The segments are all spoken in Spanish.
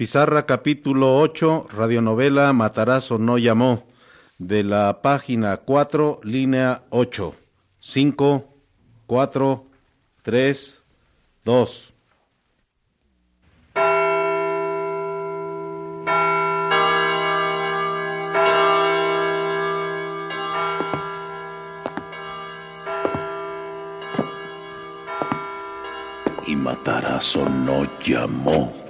Pizarra capítulo 8, radionovela Matarazo no llamó, de la página 4, línea 8. 5, 4, 3, 2. Y Matarazo no llamó.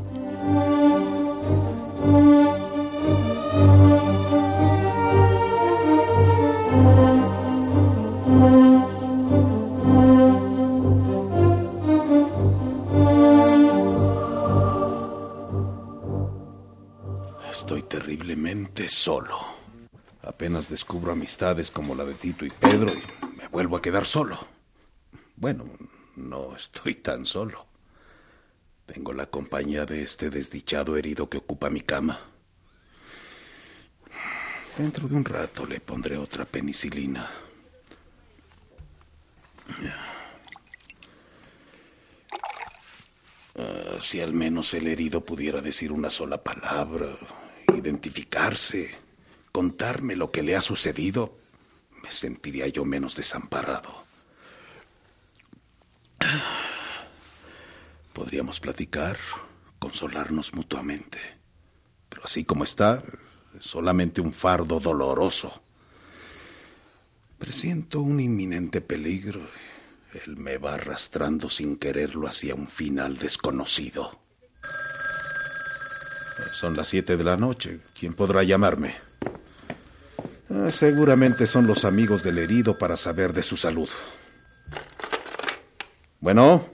Descubro amistades como la de Tito y Pedro y me vuelvo a quedar solo. Bueno, no estoy tan solo. Tengo la compañía de este desdichado herido que ocupa mi cama. Dentro de un rato le pondré otra penicilina. Ah, si al menos el herido pudiera decir una sola palabra, identificarse, contarme lo que le ha sucedido, me sentiría yo menos desamparado. Podríamos platicar, consolarnos mutuamente. Pero así como está, es solamente un fardo doloroso. Presiento un inminente peligro. Él me va arrastrando sin quererlo hacia un final desconocido. Son las siete de la noche. ¿Quién podrá llamarme? Ah, seguramente son los amigos del herido para saber de su salud. Bueno,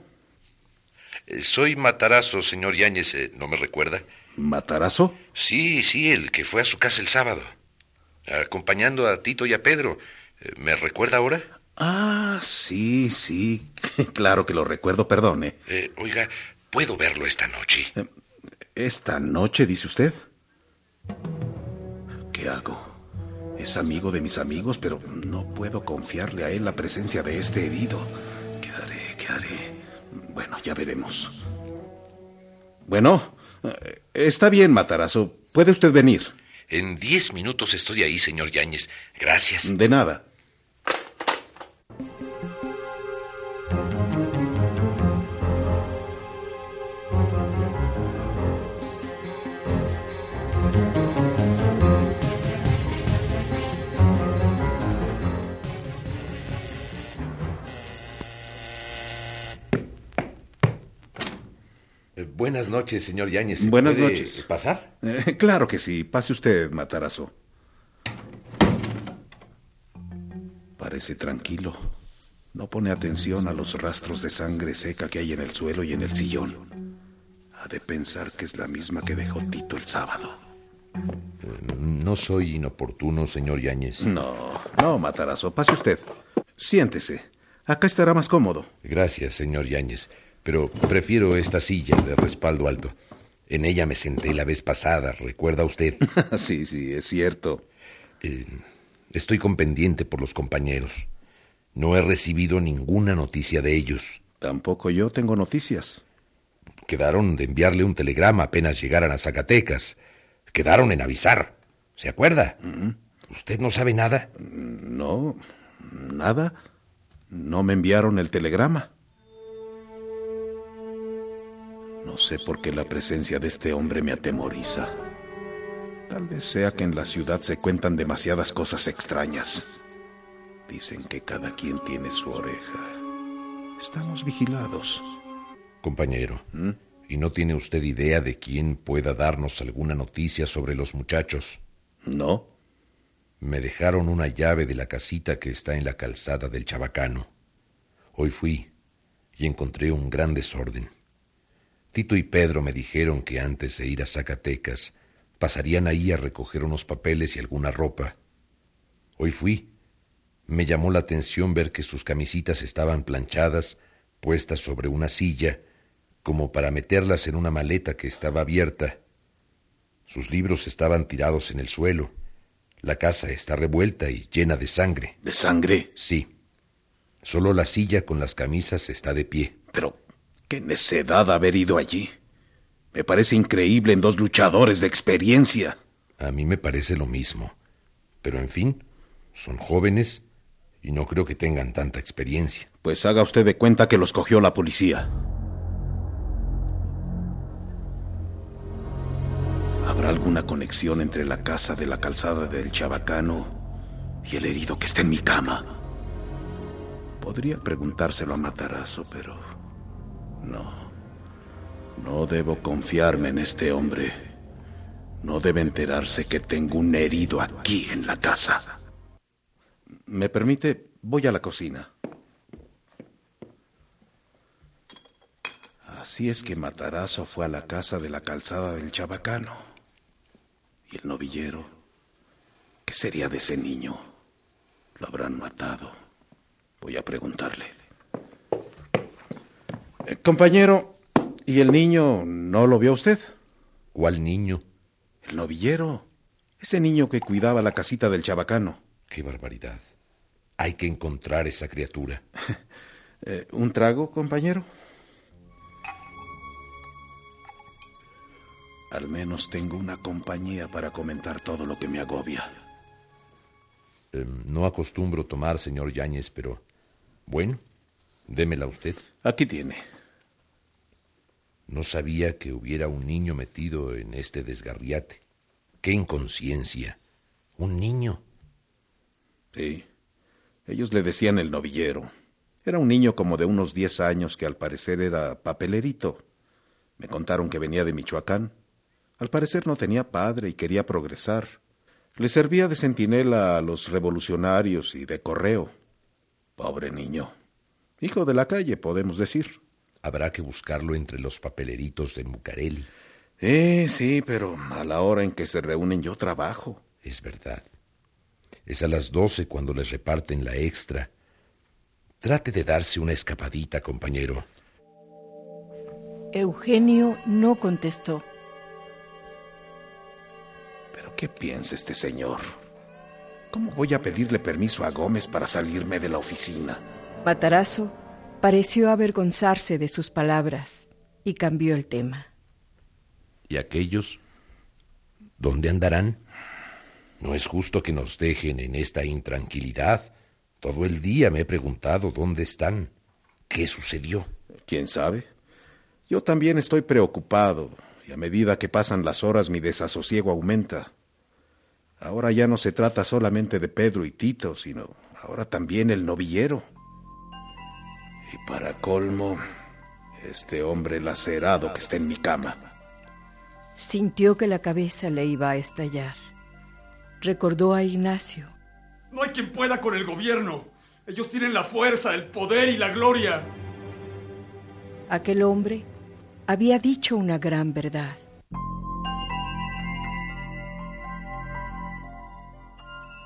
Eh, Soy Matarazo, señor Yáñez. eh, ¿No me recuerda? ¿Matarazo? Sí, sí, el que fue a su casa el sábado. Acompañando a Tito y a Pedro. Eh, ¿Me recuerda ahora? Ah, sí, sí. Claro que lo recuerdo, perdone. Eh, oiga, ¿puedo verlo esta noche? ¿Esta noche, dice usted? ¿Qué hago? Es amigo de mis amigos, pero no puedo confiarle a él la presencia de este herido. ¿Qué haré? ¿Qué haré? Bueno, ya veremos. Bueno, eh, está bien, Matarazo. Puede usted venir. En diez minutos estoy ahí, señor Yáñez. Gracias. De nada. Buenas noches, señor Yáñez. Buenas ¿Puede noches. ¿Pasar? Eh, claro que sí. Pase usted, Matarazo. Parece tranquilo. No pone atención a los rastros de sangre seca que hay en el suelo y en el sillón. Ha de pensar que es la misma que dejó Tito el sábado. No soy inoportuno, señor Yáñez. No, no, Matarazo. Pase usted. Siéntese. Acá estará más cómodo. Gracias, señor Yáñez. Pero prefiero esta silla de respaldo alto. En ella me senté la vez pasada, ¿recuerda usted? sí, sí, es cierto. Eh, estoy con pendiente por los compañeros. No he recibido ninguna noticia de ellos. Tampoco yo tengo noticias. Quedaron de enviarle un telegrama apenas llegaran a Zacatecas. Quedaron en avisar. ¿Se acuerda? ¿Usted no sabe nada? No, nada. No me enviaron el telegrama. No sé por qué la presencia de este hombre me atemoriza. Tal vez sea que en la ciudad se cuentan demasiadas cosas extrañas. Dicen que cada quien tiene su oreja. Estamos vigilados. Compañero, ¿y no tiene usted idea de quién pueda darnos alguna noticia sobre los muchachos? ¿No? Me dejaron una llave de la casita que está en la calzada del Chabacano. Hoy fui y encontré un gran desorden. Tito y Pedro me dijeron que antes de ir a Zacatecas pasarían ahí a recoger unos papeles y alguna ropa. Hoy fui. Me llamó la atención ver que sus camisitas estaban planchadas, puestas sobre una silla, como para meterlas en una maleta que estaba abierta. Sus libros estaban tirados en el suelo. La casa está revuelta y llena de sangre. ¿De sangre? Sí. Solo la silla con las camisas está de pie. Pero, qué necedad haber ido allí. Me parece increíble en dos luchadores de experiencia. A mí me parece lo mismo. Pero en fin, son jóvenes y no creo que tengan tanta experiencia. Pues haga usted de cuenta que los cogió la policía. ¿Habrá alguna conexión entre la casa de la calzada del Chabacano y el herido que está en mi cama? Podría preguntárselo a Matarazo, pero no. No debo confiarme en este hombre. No debe enterarse que tengo un herido aquí en la casa. ¿Me permite? Voy a la cocina. Así es que Matarazo fue a la casa de la calzada del Chabacano. ¿Y el novillero? ¿Qué sería de ese niño? ¿Lo habrán matado? Voy a preguntarle. Eh, compañero, ¿y el niño no lo vio usted? ¿Cuál niño? El novillero. Ese niño que cuidaba la casita del chabacano. Qué barbaridad. Hay que encontrar esa criatura. Eh, ¿Un trago, compañero? Al menos tengo una compañía para comentar todo lo que me agobia. Em, no acostumbro tomar, señor Yáñez, pero bueno, démela usted. Aquí tiene. No sabía que hubiera un niño metido en este desgarriate. ¡Qué inconsciencia! ¿Un niño? Sí. Ellos le decían el novillero. Era un niño como de unos diez años que al parecer era papelerito. Me contaron que venía de Michoacán al parecer no tenía padre y quería progresar. Le servía de centinela a los revolucionarios y de correo. Pobre niño. Hijo de la calle, podemos decir. Habrá que buscarlo entre los papeleritos de Mucarelli. Eh, sí, pero a la hora en que se reúnen yo trabajo. Es verdad. Es a las doce cuando les reparten la extra. Trate de darse una escapadita, compañero. Eugenio no contestó. ¿Qué piensa este señor? ¿Cómo voy a pedirle permiso a Gómez para salirme de la oficina? Matarazo pareció avergonzarse de sus palabras y cambió el tema. ¿Y aquellos? ¿Dónde andarán? No es justo que nos dejen en esta intranquilidad. Todo el día me he preguntado dónde están. ¿Qué sucedió? ¿Quién sabe? Yo también estoy preocupado y a medida que pasan las horas mi desasosiego aumenta. Ahora ya no se trata solamente de Pedro y Tito, sino ahora también el novillero. Y para colmo, este hombre lacerado que está en mi cama. Sintió que la cabeza le iba a estallar. Recordó a Ignacio. No hay quien pueda con el gobierno. Ellos tienen la fuerza, el poder y la gloria. Aquel hombre había dicho una gran verdad.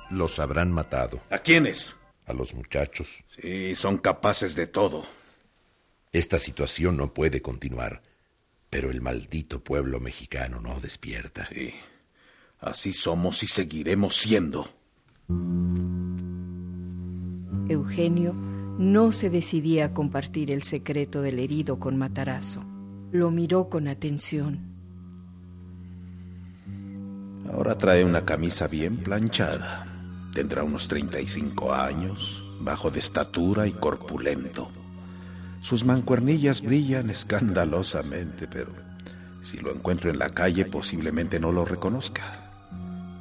Los habrán matado. ¿A quiénes? A los muchachos. Sí, son capaces de todo. Esta situación no puede continuar, pero el maldito pueblo mexicano no despierta. Sí, así somos y seguiremos siendo. Eugenio no se decidía a compartir el secreto del herido con Matarazo. Lo miró con atención. Ahora trae una camisa bien planchada. Tendrá unos 35 años, bajo de estatura y corpulento. Sus mancuernillas brillan escandalosamente, pero si lo encuentro en la calle posiblemente no lo reconozca.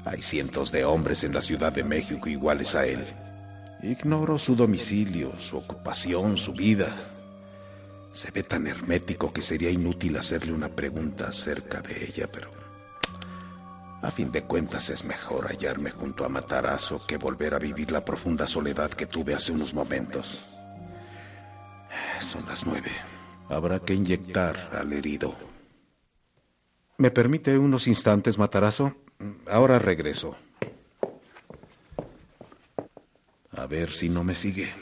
Hay cientos de hombres en la Ciudad de México iguales a él. Ignoro su domicilio, su ocupación, su vida. Se ve tan hermético que sería inútil hacerle una pregunta acerca de ella, pero a fin de cuentas es mejor hallarme junto a Matarazo que volver a vivir la profunda soledad que tuve hace unos momentos. Son las nueve. Habrá que inyectar al herido. ¿Me permite unos instantes, Matarazo? Ahora regreso. A ver si no me sigue.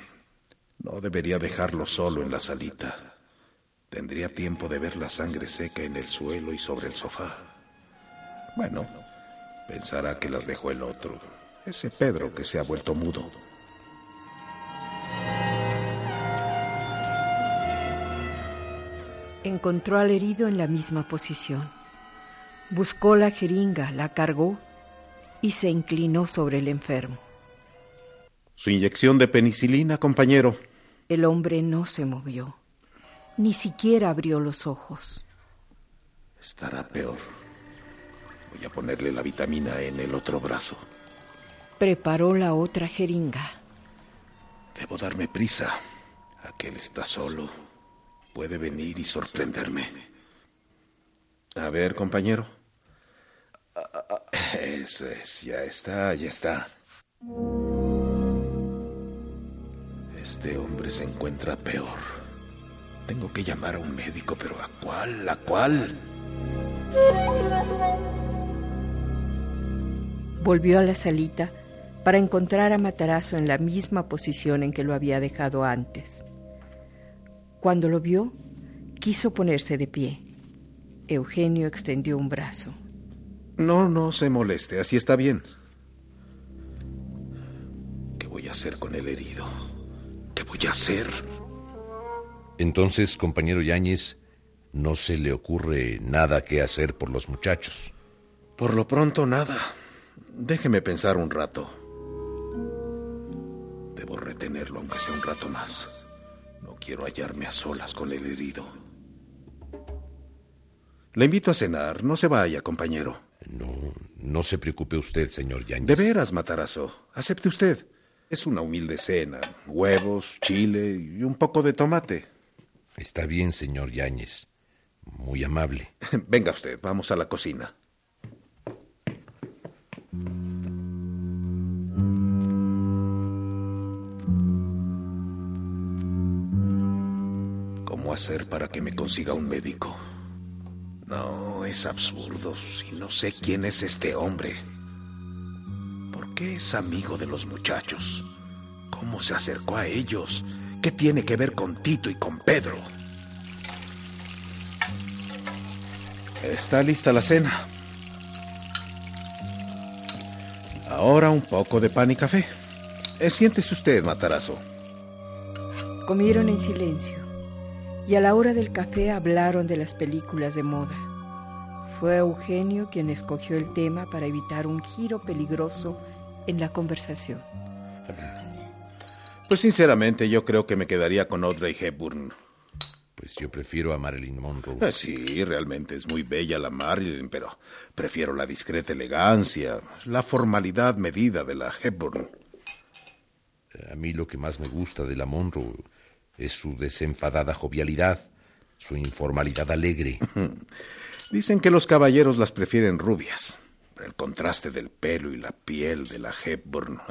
No debería dejarlo solo en la salita. Tendría tiempo de ver la sangre seca en el suelo y sobre el sofá. Bueno, pensará que las dejó el otro, ese Pedro que se ha vuelto mudo. Encontró al herido en la misma posición. Buscó la jeringa, la cargó y se inclinó sobre el enfermo. Su inyección de penicilina, compañero. El hombre no se movió, ni siquiera abrió los ojos. Estará peor. Voy a ponerle la vitamina en el otro brazo. Preparó la otra jeringa. Debo darme prisa. Aquel está solo. Puede venir y sorprenderme. A ver, compañero. Eso es, ya está, ya está. Este hombre se encuentra peor. Tengo que llamar a un médico, pero ¿a cuál? ¿A cuál? Volvió a la salita para encontrar a Matarazo en la misma posición en que lo había dejado antes. Cuando lo vio, quiso ponerse de pie. Eugenio extendió un brazo. No, no se moleste, así está bien. ¿Qué voy a hacer con el herido? ¿Qué voy a hacer? Entonces, compañero Yáñez, no se le ocurre nada que hacer por los muchachos. Por lo pronto, nada. Déjeme pensar un rato. Debo retenerlo aunque sea un rato más. No quiero hallarme a solas con el herido. Le invito a cenar. No se vaya, compañero. No, no se preocupe usted, señor Yáñez. De veras, Matarazo. Acepte usted. Es una humilde cena. Huevos, chile y un poco de tomate. Está bien, señor Yáñez. Muy amable. Venga usted, vamos a la cocina. ¿Cómo hacer para que me consiga un médico? No, es absurdo si no sé quién es este hombre. ¿Por qué es amigo de los muchachos? ¿Cómo se acercó a ellos? ¿Qué tiene que ver con Tito y con Pedro? Está lista la cena. Ahora un poco de pan y café. Eh, siéntese usted, Matarazo. Comieron en silencio y a la hora del café hablaron de las películas de moda. Fue Eugenio quien escogió el tema para evitar un giro peligroso en la conversación. Pues sinceramente yo creo que me quedaría con Audrey Hepburn. Pues yo prefiero a Marilyn Monroe. Ah, sí, realmente es muy bella la Marilyn, pero prefiero la discreta elegancia, la formalidad medida de la Hepburn. A mí lo que más me gusta de la Monroe es su desenfadada jovialidad, su informalidad alegre. Dicen que los caballeros las prefieren rubias. El contraste del pelo y la piel de la Hepburn.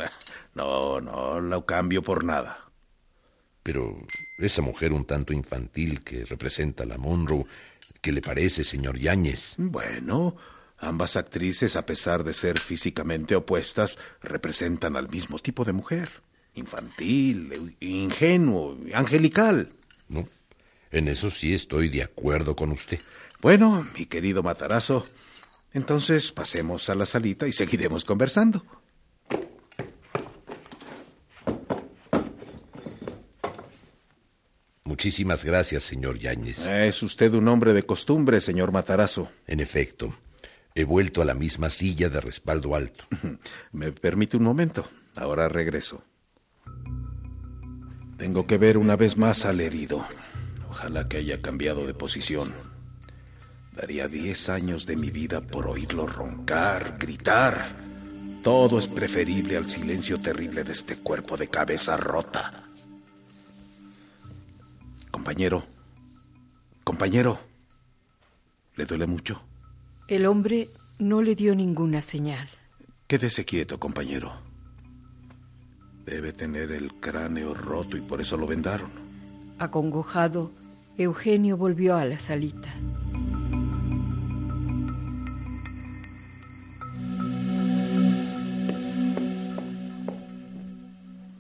No, no, lo cambio por nada. Pero esa mujer un tanto infantil que representa a la Monroe, ¿qué le parece, señor Yáñez? Bueno, ambas actrices, a pesar de ser físicamente opuestas, representan al mismo tipo de mujer. Infantil, ingenuo, angelical. No, en eso sí estoy de acuerdo con usted. Bueno, mi querido Matarazo, entonces pasemos a la salita y seguiremos conversando. Muchísimas gracias, señor Yáñez. Es usted un hombre de costumbre, señor Matarazo. En efecto, he vuelto a la misma silla de respaldo alto. ¿Me permite un momento? Ahora regreso. Tengo que ver una vez más al herido. Ojalá que haya cambiado de posición. Daría diez años de mi vida por oírlo roncar, gritar. Todo es preferible al silencio terrible de este cuerpo de cabeza rota. Compañero, compañero, ¿le duele mucho? El hombre no le dio ninguna señal. Quédese quieto, compañero. Debe tener el cráneo roto y por eso lo vendaron. Acongojado, Eugenio volvió a la salita.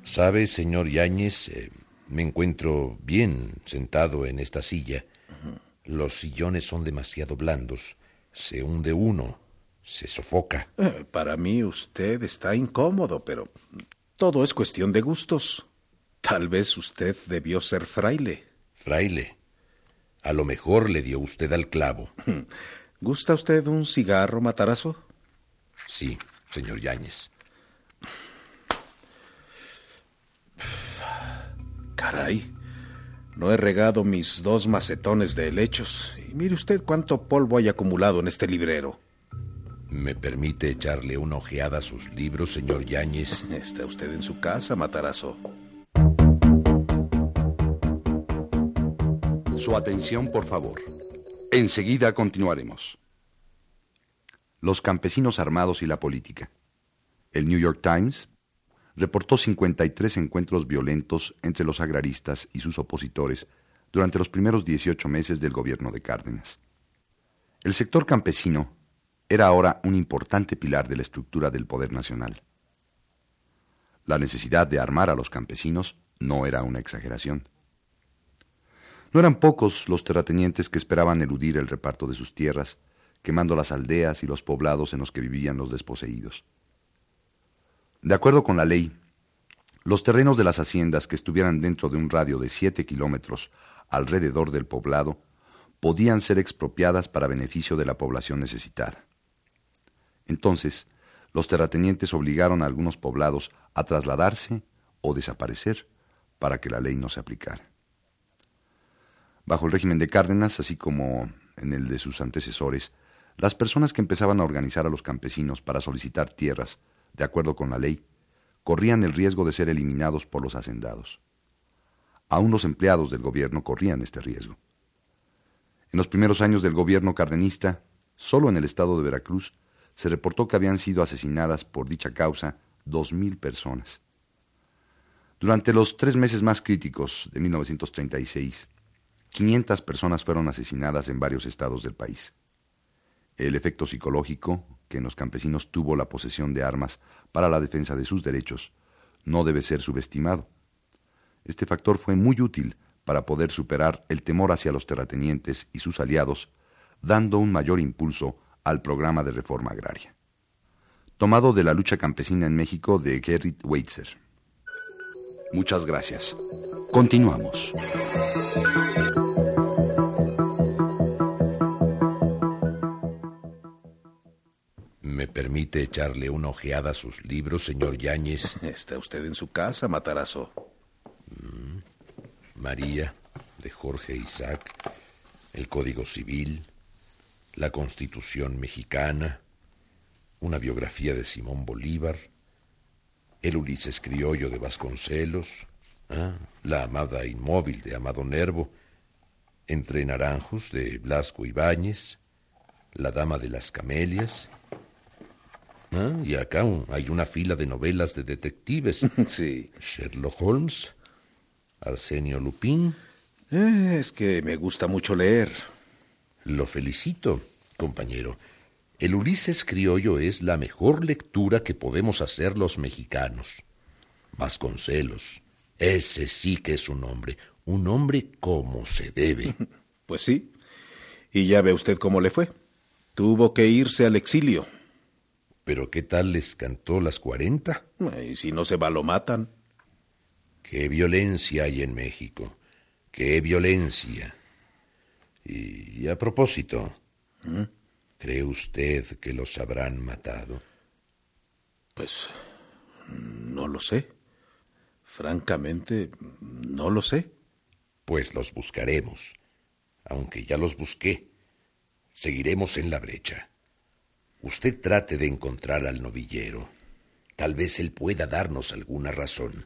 Sabe, señor Yáñez, eh, me encuentro bien sentado en esta silla. Los sillones son demasiado blandos. Se hunde uno, se sofoca. Eh, para mí usted está incómodo, pero todo es cuestión de gustos. Tal vez usted debió ser fraile. Fraile. A lo mejor le dio usted al clavo. ¿Gusta usted un cigarro, Matarazo? Sí, señor Yáñez. Caray, no he regado mis dos macetones de helechos. Y mire usted cuánto polvo hay acumulado en este librero. ¿Me permite echarle una ojeada a sus libros, señor Yáñez? Está usted en su casa, Matarazo. Su atención, por favor. Enseguida continuaremos. Los campesinos armados y la política. El New York Times reportó 53 encuentros violentos entre los agraristas y sus opositores durante los primeros 18 meses del gobierno de Cárdenas. El sector campesino era ahora un importante pilar de la estructura del poder nacional. La necesidad de armar a los campesinos no era una exageración. No eran pocos los terratenientes que esperaban eludir el reparto de sus tierras, quemando las aldeas y los poblados en los que vivían los desposeídos. De acuerdo con la ley, los terrenos de las haciendas que estuvieran dentro de un radio de siete kilómetros alrededor del poblado podían ser expropiadas para beneficio de la población necesitada. Entonces, los terratenientes obligaron a algunos poblados a trasladarse o desaparecer para que la ley no se aplicara. Bajo el régimen de Cárdenas, así como en el de sus antecesores, las personas que empezaban a organizar a los campesinos para solicitar tierras de acuerdo con la ley, corrían el riesgo de ser eliminados por los hacendados. Aún los empleados del gobierno corrían este riesgo. En los primeros años del gobierno cardenista, solo en el estado de Veracruz, se reportó que habían sido asesinadas por dicha causa dos mil personas. Durante los tres meses más críticos de 1936, 500 personas fueron asesinadas en varios estados del país. El efecto psicológico que en los campesinos tuvo la posesión de armas para la defensa de sus derechos no debe ser subestimado. Este factor fue muy útil para poder superar el temor hacia los terratenientes y sus aliados, dando un mayor impulso al programa de reforma agraria. Tomado de la lucha campesina en México de Gerrit Weitzer. Muchas gracias. Continuamos. ¿Me permite echarle una ojeada a sus libros, señor Yáñez? Está usted en su casa, Matarazo. Mm, María, de Jorge Isaac, el Código Civil, la Constitución Mexicana, una biografía de Simón Bolívar, el Ulises Criollo de Vasconcelos, ah, la Amada Inmóvil de Amado Nervo, Entre Naranjos de Blasco Ibáñez, La Dama de las Camelias, ¿Ah? Y acá hay una fila de novelas de detectives. Sí. Sherlock Holmes, Arsenio Lupin. Es que me gusta mucho leer. Lo felicito, compañero. El Ulises Criollo es la mejor lectura que podemos hacer los mexicanos. Vasconcelos. Ese sí que es un hombre. Un hombre como se debe. Pues sí. Y ya ve usted cómo le fue. Tuvo que irse al exilio. ¿Pero qué tal les cantó las cuarenta? Y si no se va, lo matan. Qué violencia hay en México. Qué violencia. Y, a propósito, ¿Mm? ¿cree usted que los habrán matado? Pues no lo sé. Francamente, no lo sé. Pues los buscaremos. Aunque ya los busqué. Seguiremos en la brecha. Usted trate de encontrar al novillero. Tal vez él pueda darnos alguna razón.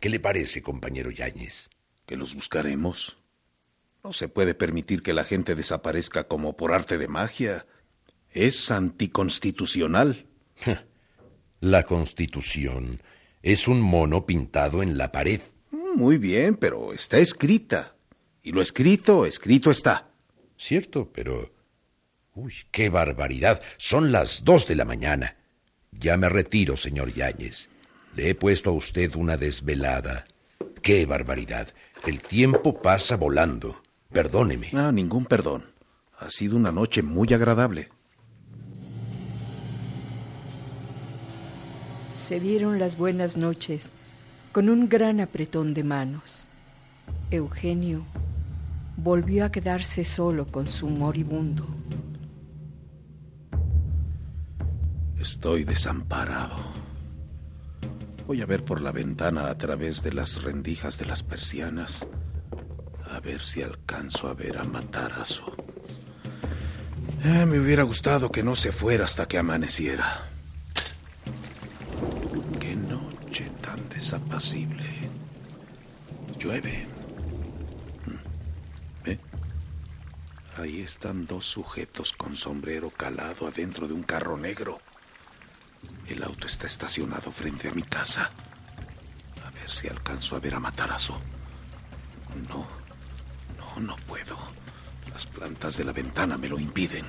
¿Qué le parece, compañero Yáñez? ¿Que los buscaremos? No se puede permitir que la gente desaparezca como por arte de magia. Es anticonstitucional. La constitución es un mono pintado en la pared. Muy bien, pero está escrita. Y lo escrito, escrito está. Cierto, pero... Uy, qué barbaridad. Son las dos de la mañana. Ya me retiro, señor Yáñez. Le he puesto a usted una desvelada. Qué barbaridad. El tiempo pasa volando. Perdóneme. Ah, ningún perdón. Ha sido una noche muy agradable. Se dieron las buenas noches con un gran apretón de manos. Eugenio volvió a quedarse solo con su moribundo. Estoy desamparado. Voy a ver por la ventana a través de las rendijas de las persianas. A ver si alcanzo a ver a Matarazo. Eh, me hubiera gustado que no se fuera hasta que amaneciera. Qué noche tan desapacible. Llueve. ¿Eh? Ahí están dos sujetos con sombrero calado adentro de un carro negro. El auto está estacionado frente a mi casa. A ver si alcanzo a ver a Matarazo. No, no, puedo. Las plantas de la ventana me lo impiden.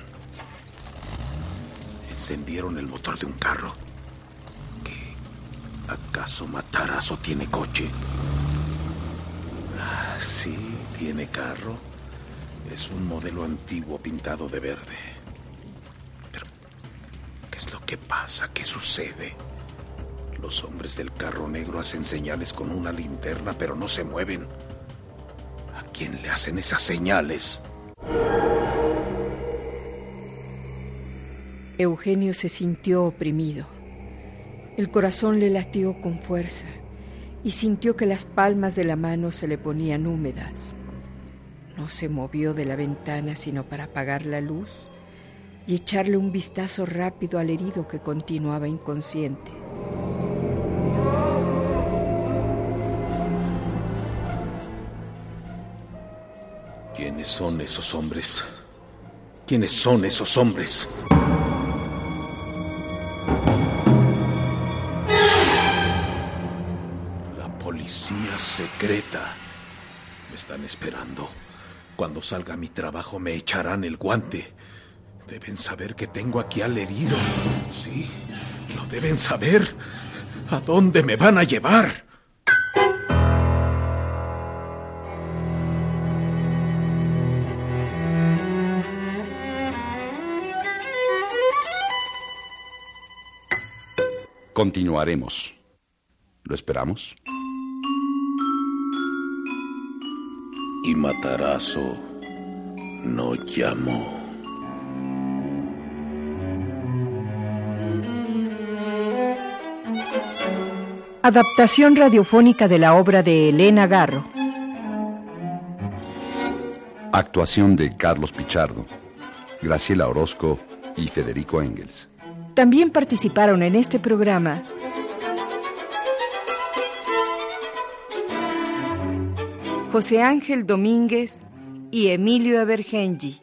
Encendieron el motor de un carro. ¿Qué? ¿Acaso Matarazo tiene coche? Ah, sí, tiene carro. Es un modelo antiguo pintado de verde. Pero, ¿qué es lo que pasa? ¿Qué sucede? Los hombres del carro negro hacen señales con una linterna, pero no se mueven. ¿A quién le hacen esas señales? Eugenio se sintió oprimido. El corazón le latió con fuerza y sintió que las palmas de la mano se le ponían húmedas. No se movió de la ventana sino para apagar la luz y echarle un vistazo rápido al herido que continuaba inconsciente. Son esos hombres? ¿Quiénes son esos hombres? La policía secreta. Me están esperando. Cuando salga mi trabajo me echarán el guante. Deben saber que tengo aquí al herido. Sí, lo deben saber. ¿A dónde me van a llevar? Continuaremos. ¿Lo esperamos? Y Matarazo no llamó. Adaptación radiofónica de la obra de Elena Garro. Actuación de Carlos Pichardo, Graciela Orozco y Federico Engels. También participaron en este programa José Ángel Domínguez y Emilio Evergengi.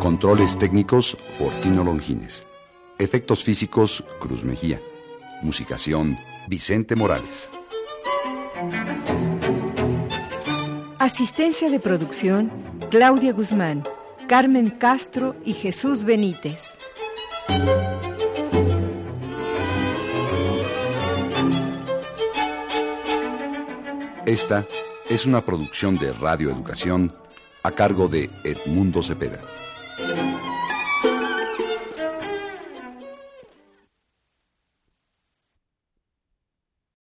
Controles técnicos, Fortino Longines. Efectos físicos, Cruz Mejía. Musicación, Vicente Morales. Asistencia de producción, Claudia Guzmán, Carmen Castro y Jesús Benítez. Esta es una producción de Radio Educación a cargo de Edmundo Cepeda.